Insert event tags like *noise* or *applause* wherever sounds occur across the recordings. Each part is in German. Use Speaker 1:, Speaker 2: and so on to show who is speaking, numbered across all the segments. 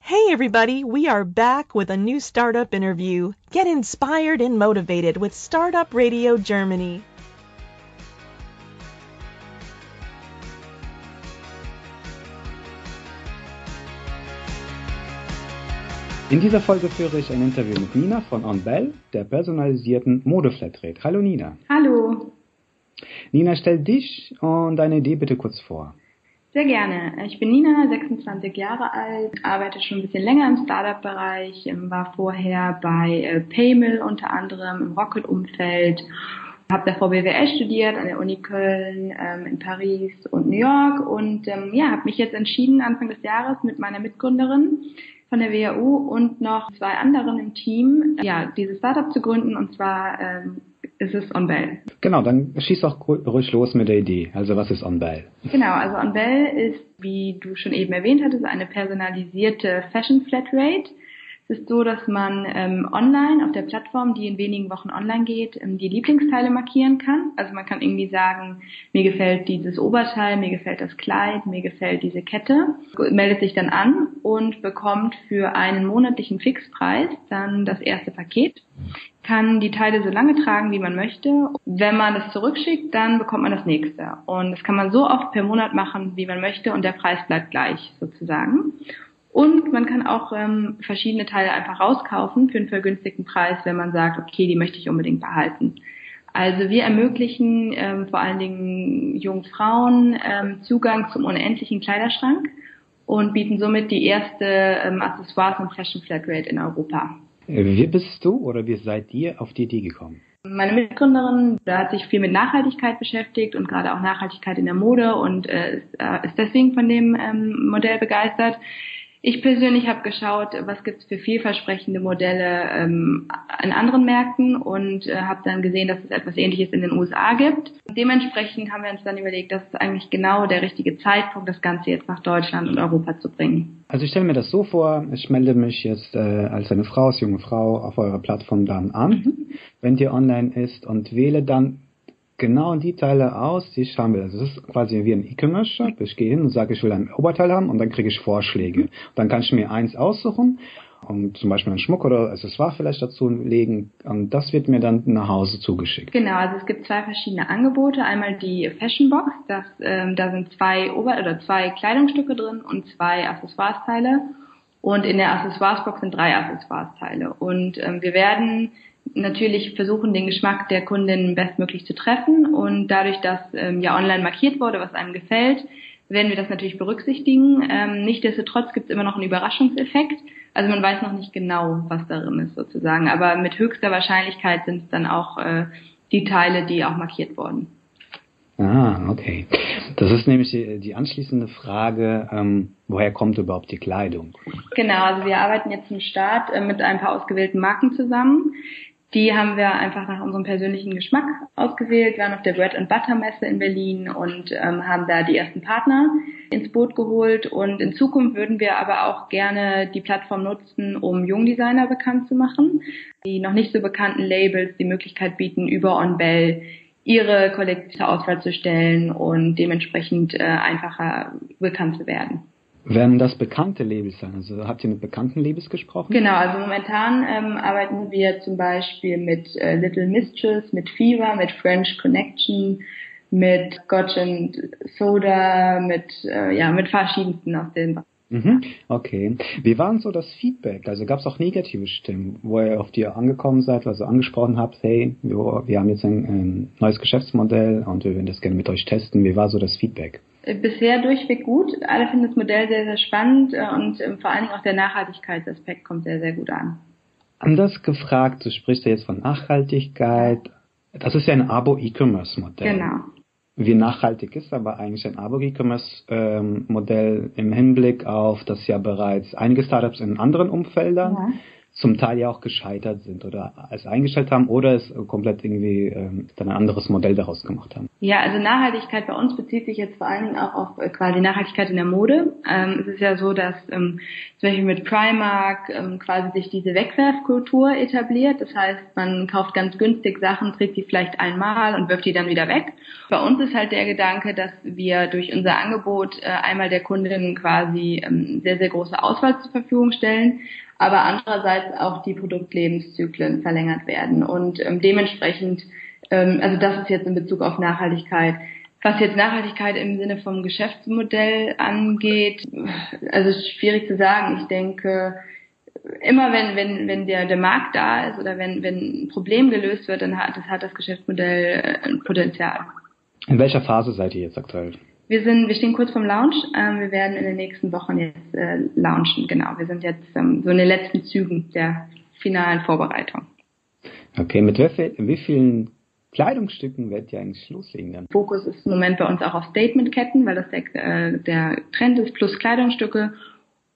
Speaker 1: Hey everybody, we are back with a new startup interview. Get inspired and motivated with Startup Radio Germany.
Speaker 2: In dieser Folge führe ich ein Interview mit Nina von OnBell, der personalisierten Modeflatrate. Hallo Nina.
Speaker 3: Hallo.
Speaker 2: Nina, stell dich und deine Idee bitte kurz vor.
Speaker 3: Sehr gerne. Ich bin Nina, 26 Jahre alt, arbeite schon ein bisschen länger im Startup-Bereich, ähm, war vorher bei äh, Paymill unter anderem im Rocket-Umfeld, habe davor BWL studiert an der Uni Köln, ähm, in Paris und New York und ähm, ja, habe mich jetzt entschieden Anfang des Jahres mit meiner Mitgründerin von der WHU und noch zwei anderen im Team, ja, dieses Startup zu gründen und zwar ist es OnBell.
Speaker 2: Genau, dann schieß doch ruhig los mit der Idee. Also was ist OnBell?
Speaker 3: Genau, also OnBell ist, wie du schon eben erwähnt hattest, eine personalisierte Fashion Flatrate. Es ist so, dass man ähm, online auf der Plattform, die in wenigen Wochen online geht, ähm, die Lieblingsteile markieren kann. Also man kann irgendwie sagen, mir gefällt dieses Oberteil, mir gefällt das Kleid, mir gefällt diese Kette, meldet sich dann an und bekommt für einen monatlichen Fixpreis dann das erste Paket kann die Teile so lange tragen, wie man möchte. Wenn man es zurückschickt, dann bekommt man das nächste. Und das kann man so oft per Monat machen, wie man möchte und der Preis bleibt gleich sozusagen. Und man kann auch ähm, verschiedene Teile einfach rauskaufen für einen vergünstigten Preis, wenn man sagt, okay, die möchte ich unbedingt behalten. Also wir ermöglichen ähm, vor allen Dingen jungen Frauen ähm, Zugang zum unendlichen Kleiderschrank und bieten somit die erste ähm, Accessoires und Fashion Flatrate in Europa.
Speaker 2: Wie bist du oder wie seid ihr auf die Idee gekommen?
Speaker 3: Meine Mitgründerin da hat sich viel mit Nachhaltigkeit beschäftigt und gerade auch Nachhaltigkeit in der Mode und äh, ist, äh, ist deswegen von dem ähm, Modell begeistert. Ich persönlich habe geschaut, was gibt es für vielversprechende Modelle ähm, in anderen Märkten und äh, habe dann gesehen, dass es etwas Ähnliches in den USA gibt. Dementsprechend haben wir uns dann überlegt, das ist eigentlich genau der richtige Zeitpunkt, das Ganze jetzt nach Deutschland und Europa zu bringen.
Speaker 2: Also ich stelle mir das so vor, ich melde mich jetzt äh, als eine Frau, als junge Frau auf eurer Plattform dann an, mhm. wenn die online ist und wähle dann genau die Teile aus, die ich haben will. Also das ist quasi wie ein E-Commerce-Shop. Ich gehe hin und sage, ich will ein Oberteil haben und dann kriege ich Vorschläge. Dann kann ich mir eins aussuchen und zum Beispiel einen Schmuck oder Accessoire vielleicht dazu legen und das wird mir dann nach Hause zugeschickt.
Speaker 3: Genau, also es gibt zwei verschiedene Angebote. Einmal die Fashion Box, das, ähm, da sind zwei Ober- oder zwei Kleidungsstücke drin und zwei Accessoires-Teile. Und in der Accessoires-Box sind drei Accessoires-Teile. Und ähm, wir werden natürlich versuchen, den Geschmack der Kundin bestmöglich zu treffen. Und dadurch, dass ähm, ja online markiert wurde, was einem gefällt, werden wir das natürlich berücksichtigen. Ähm, Nichtsdestotrotz gibt es immer noch einen Überraschungseffekt. Also man weiß noch nicht genau, was darin ist sozusagen. Aber mit höchster Wahrscheinlichkeit sind es dann auch äh, die Teile, die auch markiert wurden.
Speaker 2: Ah, okay. Das ist nämlich die, die anschließende Frage, ähm, woher kommt überhaupt die Kleidung?
Speaker 3: Genau, also wir arbeiten jetzt zum Start äh, mit ein paar ausgewählten Marken zusammen, die haben wir einfach nach unserem persönlichen Geschmack ausgewählt, wir waren auf der Bread and Butter Messe in Berlin und ähm, haben da die ersten Partner ins Boot geholt und in Zukunft würden wir aber auch gerne die Plattform nutzen, um Jungdesigner bekannt zu machen, die noch nicht so bekannten Labels die Möglichkeit bieten, über OnBell ihre kollektive Auswahl zu stellen und dementsprechend äh, einfacher bekannt zu werden.
Speaker 2: Werden das bekannte Labels sein? Also habt ihr mit bekannten Labels gesprochen?
Speaker 3: Genau, also momentan ähm, arbeiten wir zum Beispiel mit äh, Little Mistress, mit Fever, mit French Connection, mit Scotch and Soda, mit äh, ja mit verschiedensten aus dem
Speaker 2: Mhm, okay. Wie war denn so das Feedback? Also gab es auch negative Stimmen, wo ihr auf die angekommen seid, also angesprochen habt, hey, wir, wir haben jetzt ein, ein neues Geschäftsmodell und wir würden das gerne mit euch testen. Wie war so das Feedback?
Speaker 3: Bisher durchweg gut. Alle finden das Modell sehr, sehr spannend äh, und ähm, vor allen Dingen auch der Nachhaltigkeitsaspekt kommt sehr, sehr gut an.
Speaker 2: Anders gefragt, du sprichst ja jetzt von Nachhaltigkeit. Das ist ja ein Abo-E-Commerce-Modell.
Speaker 3: Genau.
Speaker 2: Wie nachhaltig ist aber eigentlich ein Abo-E-Commerce-Modell im Hinblick auf, dass ja bereits einige Startups in anderen Umfeldern ja. Zum Teil ja auch gescheitert sind oder es eingestellt haben oder es komplett irgendwie ähm, dann ein anderes Modell daraus gemacht haben?
Speaker 3: Ja, also Nachhaltigkeit bei uns bezieht sich jetzt vor allen Dingen auch auf äh, quasi Nachhaltigkeit in der Mode. Ähm, es ist ja so, dass ähm, zum Beispiel mit Primark ähm, quasi sich diese Wegwerfkultur etabliert. Das heißt, man kauft ganz günstig Sachen, trägt die vielleicht einmal und wirft die dann wieder weg. Bei uns ist halt der Gedanke, dass wir durch unser Angebot äh, einmal der Kundin quasi ähm, sehr, sehr große Auswahl zur Verfügung stellen, aber andererseits auch die Produktlebenszyklen verlängert werden. Und ähm, dementsprechend, ähm, also das ist jetzt in Bezug auf Nachhaltigkeit. Was jetzt Nachhaltigkeit im Sinne vom Geschäftsmodell angeht, also schwierig zu sagen. Ich denke, immer wenn, wenn, wenn der, der Markt da ist oder wenn, wenn ein Problem gelöst wird, dann hat, das hat das Geschäftsmodell äh, ein Potenzial.
Speaker 2: In welcher Phase seid ihr jetzt aktuell?
Speaker 3: Wir sind, wir stehen kurz vorm Launch. Ähm, wir werden in den nächsten Wochen jetzt äh, launchen. Genau, wir sind jetzt ähm, so in den letzten Zügen der finalen Vorbereitung.
Speaker 2: Okay, mit wie, viel, wie vielen Kleidungsstücken werdet ihr eigentlich loslegen dann?
Speaker 3: Fokus ist im Moment bei uns auch auf Statementketten, weil das der, äh, der Trend ist, plus Kleidungsstücke.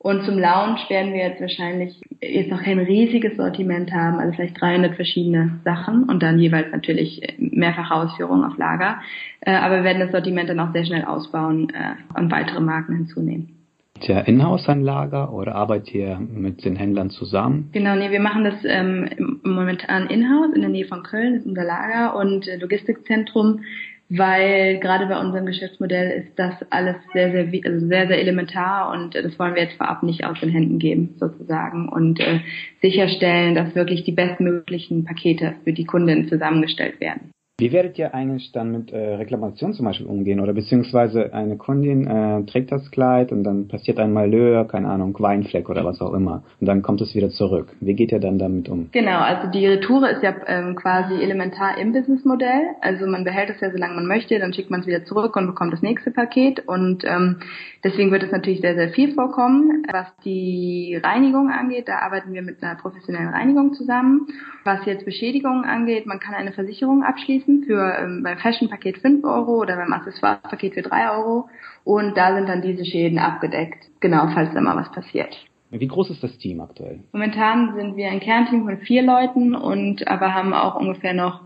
Speaker 3: Und zum Launch werden wir jetzt wahrscheinlich jetzt noch kein riesiges Sortiment haben, also vielleicht 300 verschiedene Sachen und dann jeweils natürlich mehrfache Ausführungen auf Lager. Äh, aber wir werden das Sortiment dann auch sehr schnell ausbauen äh, und weitere Marken hinzunehmen.
Speaker 2: Tja, Inhouse ein Lager oder arbeitet ihr mit den Händlern zusammen?
Speaker 3: Genau, nee, wir machen das ähm, momentan Inhouse in der Nähe von Köln, das ist unser Lager und äh, Logistikzentrum weil gerade bei unserem Geschäftsmodell ist das alles sehr, sehr, also sehr, sehr elementar und äh, das wollen wir jetzt vorab nicht aus den Händen geben, sozusagen, und äh, sicherstellen, dass wirklich die bestmöglichen Pakete für die Kunden zusammengestellt werden.
Speaker 2: Wie werdet ihr eigentlich dann mit äh, Reklamation zum Beispiel umgehen? Oder beziehungsweise eine Kundin äh, trägt das Kleid und dann passiert ein Malheur, keine Ahnung, Weinfleck oder was auch immer. Und dann kommt es wieder zurück. Wie geht ihr dann damit um?
Speaker 3: Genau, also die Retoure ist ja ähm, quasi elementar im Businessmodell. Also man behält es ja, solange man möchte, dann schickt man es wieder zurück und bekommt das nächste Paket. Und ähm, deswegen wird es natürlich sehr, sehr viel vorkommen. Was die Reinigung angeht, da arbeiten wir mit einer professionellen Reinigung zusammen. Was jetzt Beschädigungen angeht, man kann eine Versicherung abschließen Grenzen für ähm, beim Fashion-Paket 5 Euro oder beim Accessoires-Paket für 3 Euro. Und da sind dann diese Schäden abgedeckt. Genau, falls da mal was passiert.
Speaker 2: Wie groß ist das Team aktuell?
Speaker 3: Momentan sind wir ein Kernteam von vier Leuten und aber haben auch ungefähr noch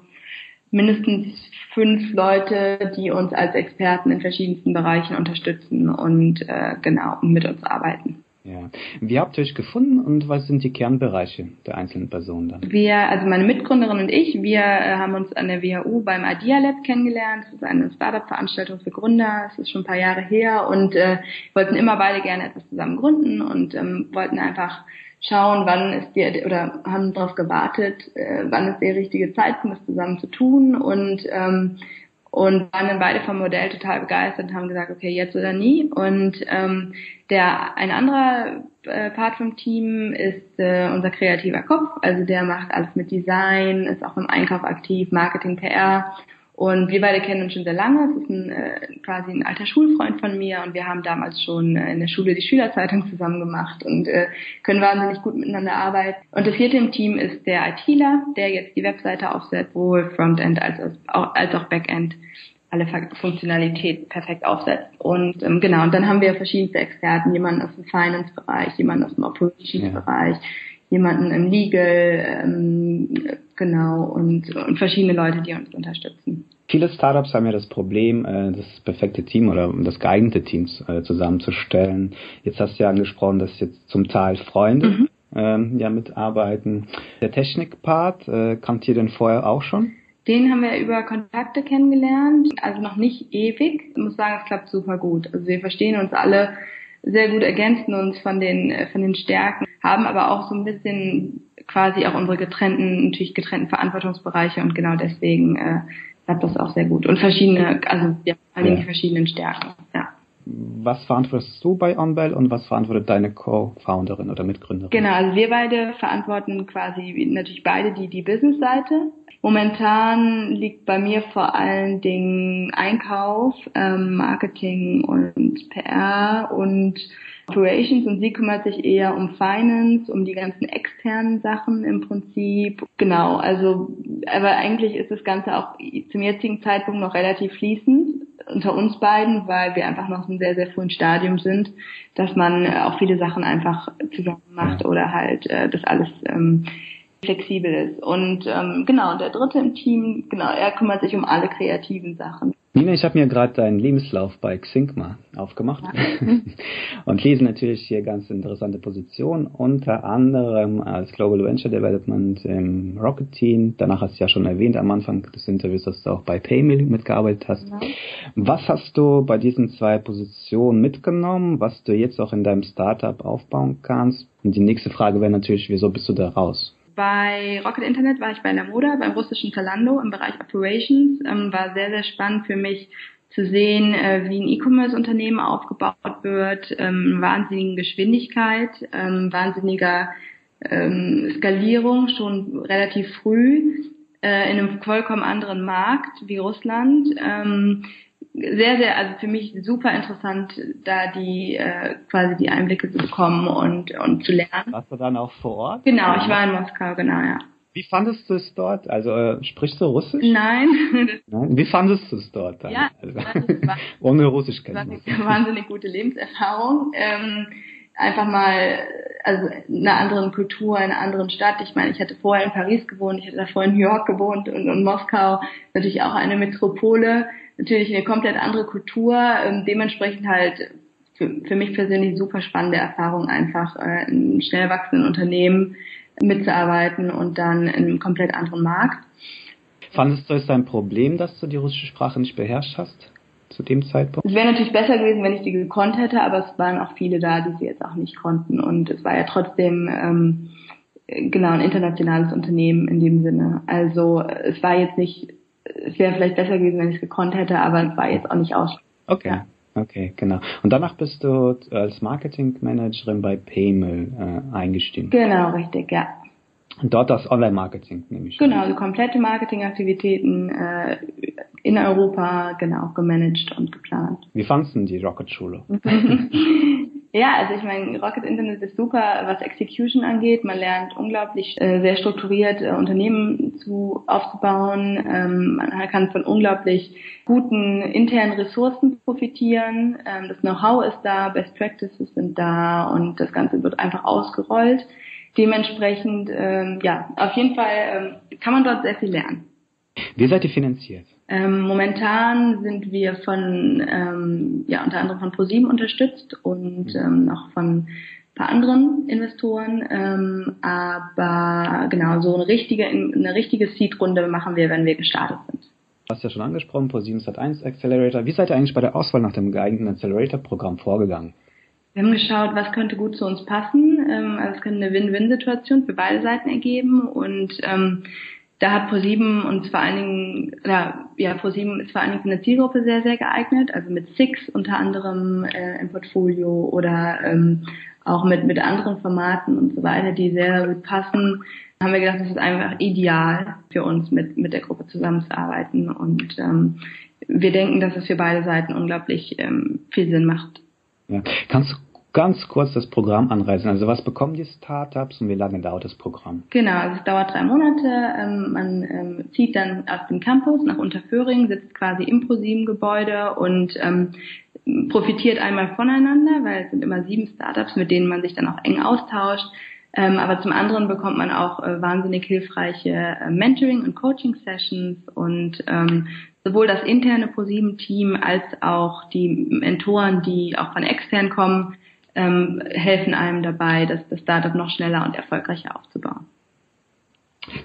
Speaker 3: mindestens fünf Leute, die uns als Experten in verschiedensten Bereichen unterstützen und äh, genau mit uns arbeiten.
Speaker 2: Ja. Wie habt ihr euch gefunden und was sind die Kernbereiche der einzelnen Personen dann?
Speaker 3: Wir, also meine Mitgründerin und ich, wir äh, haben uns an der WHU beim Idea Lab kennengelernt. Das ist eine Startup-Veranstaltung für Gründer. Es ist schon ein paar Jahre her und äh, wollten immer beide gerne etwas zusammen gründen und ähm, wollten einfach schauen, wann ist die, oder haben darauf gewartet, äh, wann ist der richtige Zeitpunkt, das zusammen zu tun und ähm, und waren dann beide vom Modell total begeistert und haben gesagt, okay, jetzt oder nie. Und ähm, der ein anderer äh, Part vom Team ist äh, unser kreativer Kopf, also der macht alles mit Design, ist auch im Einkauf aktiv, Marketing, PR und wir beide kennen uns schon sehr lange. Es ist ein, äh, quasi ein alter Schulfreund von mir. Und wir haben damals schon äh, in der Schule die Schülerzeitung zusammen gemacht. Und äh, können wahnsinnig gut miteinander arbeiten. Und das vierte im Team ist der ITler, der jetzt die Webseite aufsetzt, sowohl Frontend als auch, als auch Backend. Alle Funktionalität perfekt aufsetzt. Und ähm, genau, und dann haben wir verschiedenste Experten, jemanden aus dem Finance-Bereich, jemanden aus dem Operations-Bereich, ja jemanden im Legal, ähm, genau, und, und verschiedene Leute, die uns unterstützen.
Speaker 2: Viele Startups haben ja das Problem, äh, das perfekte Team oder das geeignete Team äh, zusammenzustellen. Jetzt hast du ja angesprochen, dass jetzt zum Teil Freunde mhm. ähm, ja mitarbeiten. Der Technikpart, äh, kannt ihr denn vorher auch schon?
Speaker 3: Den haben wir über Kontakte kennengelernt, also noch nicht ewig. Ich muss sagen, es klappt super gut. Also wir verstehen uns alle sehr gut ergänzen uns von den, äh, von den Stärken, haben aber auch so ein bisschen quasi auch unsere getrennten, natürlich getrennten Verantwortungsbereiche und genau deswegen äh, klappt das auch sehr gut. Und verschiedene, also ja, vor allem ja. die verschiedenen Stärken, ja.
Speaker 2: Was verantwortest du bei OnBell und was verantwortet deine Co-Founderin oder Mitgründerin?
Speaker 3: Genau, also wir beide verantworten quasi natürlich beide die, die Business-Seite Momentan liegt bei mir vor allen Dingen Einkauf, ähm, Marketing und PR und Operations und sie kümmert sich eher um Finance, um die ganzen externen Sachen im Prinzip. Genau, also aber eigentlich ist das Ganze auch zum jetzigen Zeitpunkt noch relativ fließend, unter uns beiden, weil wir einfach noch einem sehr, sehr frühen Stadium sind, dass man äh, auch viele Sachen einfach zusammen macht oder halt äh, das alles ähm, flexibel ist. Und ähm, genau, der dritte im Team, genau, er kümmert sich um alle kreativen Sachen.
Speaker 2: Nina, ich habe mir gerade deinen Lebenslauf bei Xinkma aufgemacht ja. *laughs* und lese natürlich hier ganz interessante Positionen, unter anderem als Global Venture Development im Rocket Team. Danach hast du ja schon erwähnt am Anfang des Interviews, dass du auch bei Paymill mitgearbeitet hast. Ja. Was hast du bei diesen zwei Positionen mitgenommen, was du jetzt auch in deinem Startup aufbauen kannst? Und die nächste Frage wäre natürlich, wieso bist du da raus?
Speaker 3: Bei Rocket Internet war ich bei Lamoda, beim russischen Zalando im Bereich Operations. Ähm, war sehr, sehr spannend für mich zu sehen, äh, wie ein E-Commerce-Unternehmen aufgebaut wird, ähm, wahnsinnigen Geschwindigkeit, ähm, wahnsinniger ähm, Skalierung schon relativ früh äh, in einem vollkommen anderen Markt wie Russland. Ähm, sehr, sehr, also für mich super interessant, da die äh, quasi die Einblicke zu bekommen und, und zu lernen.
Speaker 2: Warst du dann auch vor Ort?
Speaker 3: Genau, ich war in Moskau, genau, ja.
Speaker 2: Wie fandest du es dort? Also äh, sprichst du Russisch?
Speaker 3: Nein. *laughs*
Speaker 2: Nein. Wie fandest du es dort dann?
Speaker 3: Ja,
Speaker 2: also, war, *laughs* ohne Russisch kennen.
Speaker 3: Das war eine wahnsinnig gute Lebenserfahrung. Ähm, einfach mal, also in einer anderen Kultur, in einer anderen Stadt. Ich meine, ich hatte vorher in Paris gewohnt, ich hatte davor in New York gewohnt und, und Moskau natürlich auch eine Metropole natürlich eine komplett andere Kultur, ähm, dementsprechend halt für, für mich persönlich super spannende Erfahrung einfach äh, in schnell wachsenden Unternehmen mitzuarbeiten und dann in einem komplett anderen Markt.
Speaker 2: Fandest du es ein Problem, dass du die russische Sprache nicht beherrscht hast zu dem Zeitpunkt?
Speaker 3: Es wäre natürlich besser gewesen, wenn ich die gekonnt hätte, aber es waren auch viele da, die sie jetzt auch nicht konnten und es war ja trotzdem ähm, genau ein internationales Unternehmen in dem Sinne. Also es war jetzt nicht es wäre vielleicht besser gewesen, wenn ich es gekonnt hätte, aber es war jetzt auch nicht aus.
Speaker 2: Okay. Ja. Okay, genau. Und danach bist du als Marketingmanagerin bei Paymel äh, eingestiegen.
Speaker 3: Genau, richtig, ja.
Speaker 2: Und dort das Online-Marketing, nehme ich
Speaker 3: Genau, also komplette Marketingaktivitäten äh, in Europa, genau, gemanagt und geplant.
Speaker 2: Wie fandest du die Rocket-Schule? *laughs*
Speaker 3: Ja, also ich meine, Rocket Internet ist super, was Execution angeht. Man lernt unglaublich äh, sehr strukturiert äh, Unternehmen zu aufzubauen. Ähm, man kann von unglaublich guten internen Ressourcen profitieren. Ähm, das Know-how ist da, Best Practices sind da und das Ganze wird einfach ausgerollt. Dementsprechend, ähm, ja, auf jeden Fall ähm, kann man dort sehr viel lernen.
Speaker 2: Wie seid ihr finanziert?
Speaker 3: Ähm, momentan sind wir von, ähm, ja, unter anderem von ProSieben unterstützt und mhm. ähm, noch von ein paar anderen Investoren. Ähm, aber genau, so eine richtige, eine richtige Seed-Runde machen wir, wenn wir gestartet sind.
Speaker 2: Du hast ja schon angesprochen, ProSieben Sat1 Accelerator. Wie seid ihr eigentlich bei der Auswahl nach dem geeigneten Accelerator-Programm vorgegangen?
Speaker 3: Wir haben geschaut, was könnte gut zu uns passen. Ähm, also es könnte eine Win-Win-Situation für beide Seiten ergeben und ähm, da hat ProSieben und vor allen Dingen, ja, ja ProSieben ist vor allen Dingen für eine Zielgruppe sehr, sehr geeignet, also mit Six unter anderem äh, im Portfolio oder ähm, auch mit, mit anderen Formaten und so weiter, die sehr gut passen, haben wir gedacht, das ist einfach ideal für uns, mit, mit der Gruppe zusammenzuarbeiten und ähm, wir denken, dass es für beide Seiten unglaublich ähm, viel Sinn macht.
Speaker 2: Ja. Kannst du ganz kurz das Programm anreißen. Also was bekommen die Startups und wie lange dauert das Programm?
Speaker 3: Genau, also es dauert drei Monate. Ähm, man ähm, zieht dann aus dem Campus nach Unterföhring, sitzt quasi im ProSieben-Gebäude und ähm, profitiert einmal voneinander, weil es sind immer sieben Startups, mit denen man sich dann auch eng austauscht. Ähm, aber zum anderen bekommt man auch äh, wahnsinnig hilfreiche äh, Mentoring- und Coaching-Sessions und ähm, sowohl das interne ProSieben-Team als auch die Mentoren, die auch von extern kommen, ähm, helfen einem dabei, das, das Startup noch schneller und erfolgreicher aufzubauen.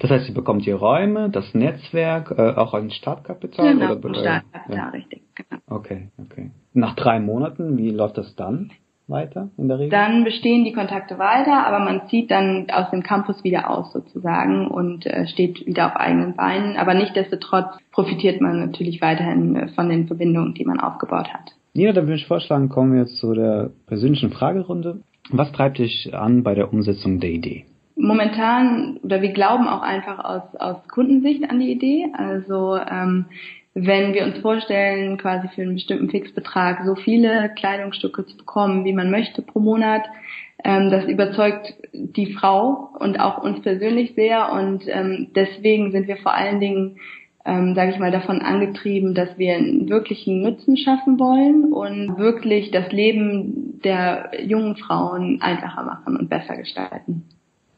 Speaker 2: Das heißt, sie bekommt die Räume, das Netzwerk, äh, auch ein Startkapital?
Speaker 3: Genau, oder, ein Startkapital, ja. richtig. Genau.
Speaker 2: Okay, okay. Nach drei Monaten, wie läuft das dann weiter in der Regel?
Speaker 3: Dann bestehen die Kontakte weiter, aber man zieht dann aus dem Campus wieder aus sozusagen und äh, steht wieder auf eigenen Beinen. Aber nichtdestotrotz profitiert man natürlich weiterhin äh, von den Verbindungen, die man aufgebaut hat.
Speaker 2: Nina, dann würde ich vorschlagen, kommen wir jetzt zu der persönlichen Fragerunde. Was treibt dich an bei der Umsetzung der Idee?
Speaker 3: Momentan, oder wir glauben auch einfach aus, aus Kundensicht an die Idee. Also ähm, wenn wir uns vorstellen, quasi für einen bestimmten Fixbetrag so viele Kleidungsstücke zu bekommen, wie man möchte pro Monat, ähm, das überzeugt die Frau und auch uns persönlich sehr und ähm, deswegen sind wir vor allen Dingen ähm, sage ich mal, davon angetrieben, dass wir einen wirklichen Nutzen schaffen wollen und wirklich das Leben der jungen Frauen einfacher machen und besser gestalten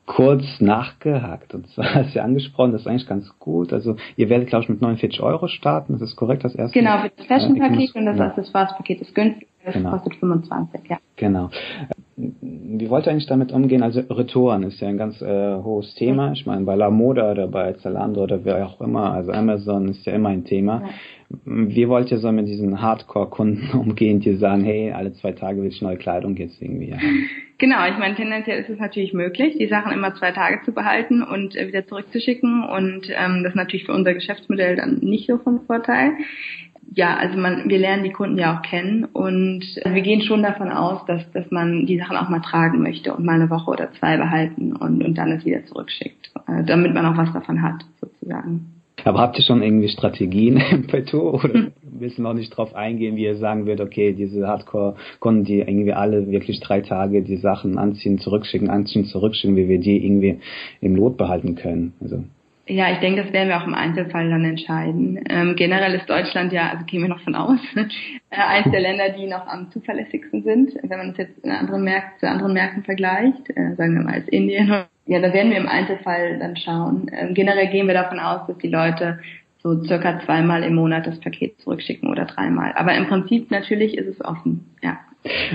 Speaker 2: kurz nachgehakt. Und zwar *laughs* hast du ja angesprochen, das ist eigentlich ganz gut. Also ihr werdet, glaube ich, mit 49 Euro starten. Das ist korrekt, das erste.
Speaker 3: Genau, für das Fashion-Paket und das ja. Accessoires-Paket ist günstig. Das genau. kostet 25, ja.
Speaker 2: Genau. Wie wollt ihr eigentlich damit umgehen? Also Retouren ist ja ein ganz äh, hohes Thema. Ich meine, bei La Moda oder bei Zalando oder wer auch immer, also Amazon ist ja immer ein Thema. Ja. Wie wollt ihr so mit diesen Hardcore-Kunden *laughs* umgehen, die sagen, hey, alle zwei Tage will ich neue Kleidung jetzt irgendwie haben? *laughs*
Speaker 3: Genau, ich meine, tendenziell ist es natürlich möglich, die Sachen immer zwei Tage zu behalten und äh, wieder zurückzuschicken und ähm, das ist natürlich für unser Geschäftsmodell dann nicht so von Vorteil ja, also man, wir lernen die Kunden ja auch kennen und wir gehen schon davon aus, dass, dass man die Sachen auch mal tragen möchte und mal eine Woche oder zwei behalten und, und dann es wieder zurückschickt, äh, damit man auch was davon hat, sozusagen.
Speaker 2: Aber habt ihr schon irgendwie Strategien *laughs* im Petto oder hm. willst noch nicht drauf eingehen, wie ihr sagen würdet, okay, diese Hardcore-Kunden, die irgendwie alle wirklich drei Tage die Sachen anziehen, zurückschicken, anziehen, zurückschicken, wie wir die irgendwie im Lot behalten können? Also
Speaker 3: ja, ich denke, das werden wir auch im Einzelfall dann entscheiden. Ähm, generell ist Deutschland ja, also gehen wir noch von aus, *laughs* äh, eines der Länder, die noch am zuverlässigsten sind. Wenn man es jetzt anderen Märkten, zu anderen Märkten vergleicht, äh, sagen wir mal als Indien, ja, da werden wir im Einzelfall dann schauen. Ähm, generell gehen wir davon aus, dass die Leute so circa zweimal im Monat das Paket zurückschicken oder dreimal. Aber im Prinzip natürlich ist es offen, ja.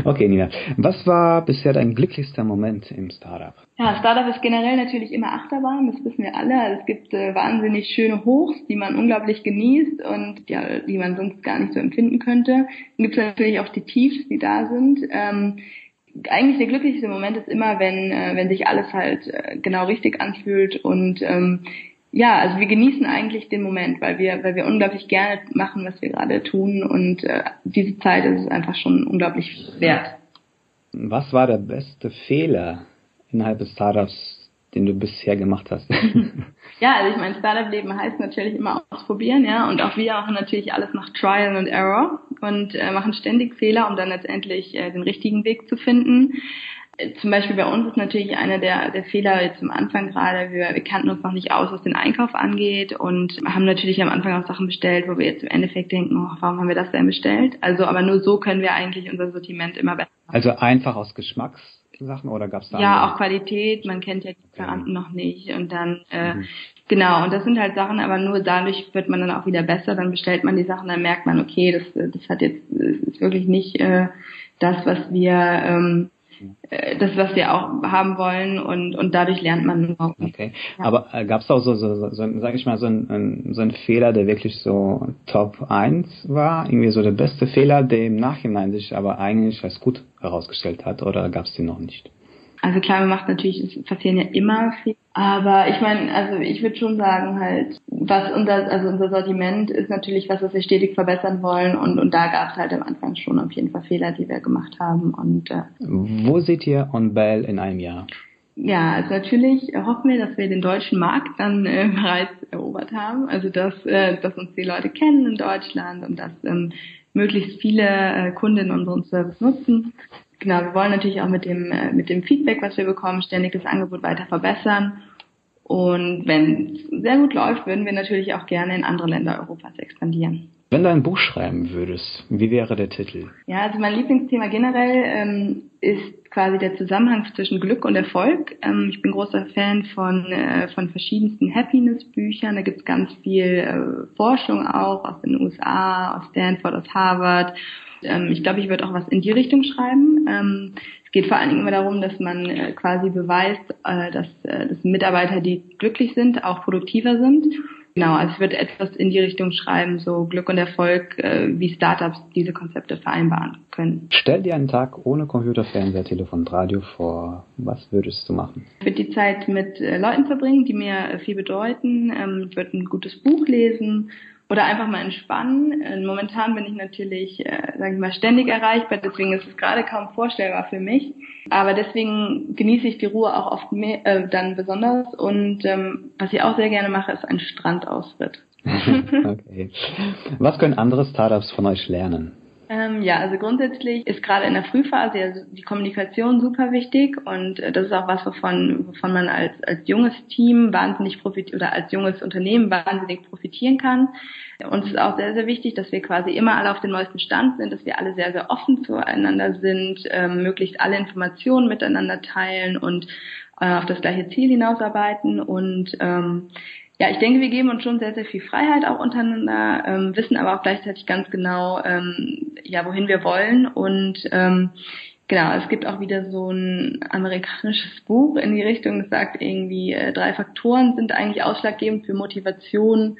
Speaker 2: Okay, Nina. Was war bisher dein glücklichster Moment im Startup?
Speaker 3: Ja, Startup ist generell natürlich immer Achterbahn, das wissen wir alle. Also es gibt äh, wahnsinnig schöne Hochs, die man unglaublich genießt und ja, die man sonst gar nicht so empfinden könnte. Dann gibt es natürlich auch die Tiefs, die da sind. Ähm, eigentlich der glücklichste Moment ist immer, wenn, äh, wenn sich alles halt äh, genau richtig anfühlt und ähm, ja, also wir genießen eigentlich den Moment, weil wir, weil wir unglaublich gerne machen, was wir gerade tun und äh, diese Zeit ist es einfach schon unglaublich wert.
Speaker 2: Was war der beste Fehler innerhalb des Startups, den du bisher gemacht hast? *laughs*
Speaker 3: ja, also ich meine, Startup-Leben heißt natürlich immer ausprobieren, ja, und auch wir machen natürlich alles nach Trial and Error und äh, machen ständig Fehler, um dann letztendlich äh, den richtigen Weg zu finden zum Beispiel bei uns ist natürlich einer der, der Fehler jetzt am Anfang gerade, wir, wir kannten uns noch nicht aus, was den Einkauf angeht und haben natürlich am Anfang auch Sachen bestellt, wo wir jetzt im Endeffekt denken, oh, warum haben wir das denn bestellt? Also, aber nur so können wir eigentlich unser Sortiment immer besser.
Speaker 2: Also einfach aus Geschmackssachen oder gab es da?
Speaker 3: Ja, andere? auch Qualität, man kennt ja die Lieferanten ja. noch nicht und dann, äh, mhm. genau, und das sind halt Sachen, aber nur dadurch wird man dann auch wieder besser, dann bestellt man die Sachen, dann merkt man, okay, das, das hat jetzt, das ist wirklich nicht äh, das, was wir, ähm, äh, das, was wir auch haben wollen und, und dadurch lernt man überhaupt
Speaker 2: Okay. Ja. Aber äh, gab es auch so, so, so, so, sag ich mal, so ein, so ein Fehler, der wirklich so Top 1 war? Irgendwie so der beste Fehler, der im Nachhinein sich aber eigentlich als gut herausgestellt hat oder gab es den noch nicht?
Speaker 3: Also klar, man macht natürlich, es passieren ja immer Fehler. Aber ich meine, also ich würde schon sagen halt, was unser, also unser Sortiment ist natürlich was, was wir stetig verbessern wollen und, und da gab es halt am Anfang schon auf jeden Fall Fehler, die wir gemacht haben. Und äh,
Speaker 2: Wo seht ihr On Bell in einem Jahr?
Speaker 3: Ja, also natürlich hoffen wir, dass wir den deutschen Markt dann äh, *laughs* bereits erobert haben. Also dass, äh, dass uns die Leute kennen in Deutschland und dass ähm, möglichst viele äh, Kunden unseren Service nutzen. Genau, wir wollen natürlich auch mit dem, äh, mit dem Feedback, was wir bekommen, ständig das Angebot weiter verbessern. Und wenn es sehr gut läuft, würden wir natürlich auch gerne in andere Länder Europas expandieren.
Speaker 2: Wenn du ein Buch schreiben würdest, wie wäre der Titel?
Speaker 3: Ja, also mein Lieblingsthema generell ähm, ist quasi der Zusammenhang zwischen Glück und Erfolg. Ähm, ich bin großer Fan von, äh, von verschiedensten Happiness-Büchern. Da gibt es ganz viel äh, Forschung auch aus den USA, aus Stanford, aus Harvard ähm, ich glaube, ich würde auch was in die Richtung schreiben. Ähm, es geht vor allen Dingen immer darum, dass man äh, quasi beweist, äh, dass, äh, dass Mitarbeiter, die glücklich sind, auch produktiver sind. Genau, also ich würde etwas in die Richtung schreiben, so Glück und Erfolg, äh, wie Startups diese Konzepte vereinbaren können.
Speaker 2: Stell dir einen Tag ohne Computer, Fernseher, Telefon und Radio vor. Was würdest du machen?
Speaker 3: Ich würde die Zeit mit äh, Leuten verbringen, die mir äh, viel bedeuten. Ähm, ich würde ein gutes Buch lesen oder einfach mal entspannen. Äh, momentan bin ich natürlich, äh, sage ich mal, ständig erreichbar, deswegen ist es gerade kaum vorstellbar für mich. Aber deswegen genieße ich die Ruhe auch oft mehr, äh, dann besonders. Und ähm, was ich auch sehr gerne mache, ist ein Strandausritt. *laughs* *laughs*
Speaker 2: okay. Was können andere Startups von euch lernen?
Speaker 3: Ähm, ja, also grundsätzlich ist gerade in der Frühphase ja die Kommunikation super wichtig und äh, das ist auch was, wovon, wovon man als, als junges Team wahnsinnig profitiert oder als junges Unternehmen wahnsinnig profitieren kann. Uns ist auch sehr, sehr wichtig, dass wir quasi immer alle auf dem neuesten Stand sind, dass wir alle sehr, sehr offen zueinander sind, ähm, möglichst alle Informationen miteinander teilen und äh, auf das gleiche Ziel hinausarbeiten und ähm, ja, ich denke, wir geben uns schon sehr, sehr viel Freiheit auch untereinander, ähm, wissen aber auch gleichzeitig ganz genau, ähm, ja, wohin wir wollen. Und ähm, Genau, es gibt auch wieder so ein amerikanisches Buch in die Richtung, das sagt irgendwie, äh, drei Faktoren sind eigentlich ausschlaggebend für Motivation,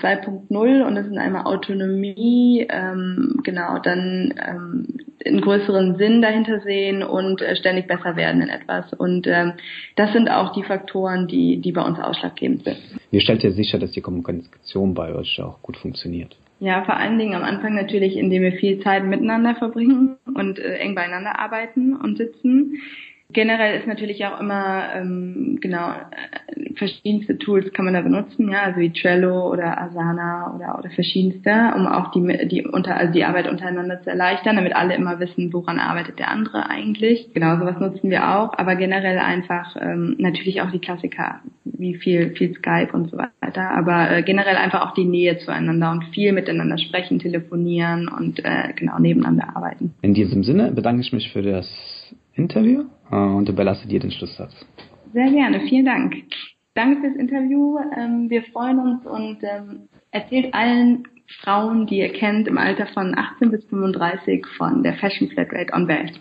Speaker 3: 2.0 und das sind einmal Autonomie, ähm, genau, dann ähm, einen größeren Sinn dahinter sehen und äh, ständig besser werden in etwas. Und ähm, das sind auch die Faktoren, die, die bei uns ausschlaggebend sind.
Speaker 2: Wie stellt ihr sicher, dass die Kommunikation bei euch auch gut funktioniert?
Speaker 3: Ja, vor allen Dingen am Anfang natürlich, indem wir viel Zeit miteinander verbringen und äh, eng beieinander arbeiten und sitzen. Generell ist natürlich auch immer, ähm, genau, äh, verschiedenste Tools kann man da benutzen, ja, also wie Trello oder Asana oder, oder verschiedenste, um auch die, die, unter, also die Arbeit untereinander zu erleichtern, damit alle immer wissen, woran arbeitet der andere eigentlich. Genau, sowas nutzen wir auch, aber generell einfach ähm, natürlich auch die Klassiker, wie viel, viel Skype und so weiter, aber äh, generell einfach auch die Nähe zueinander und viel miteinander sprechen, telefonieren und äh, genau nebeneinander arbeiten.
Speaker 2: In diesem Sinne bedanke ich mich für das Interview und überlasse dir den Schlusssatz.
Speaker 3: Sehr gerne, vielen Dank. Danke fürs Interview. Ähm, wir freuen uns und ähm, erzählt allen Frauen, die ihr kennt, im Alter von 18 bis 35 von der Fashion Flat Rate on Welt.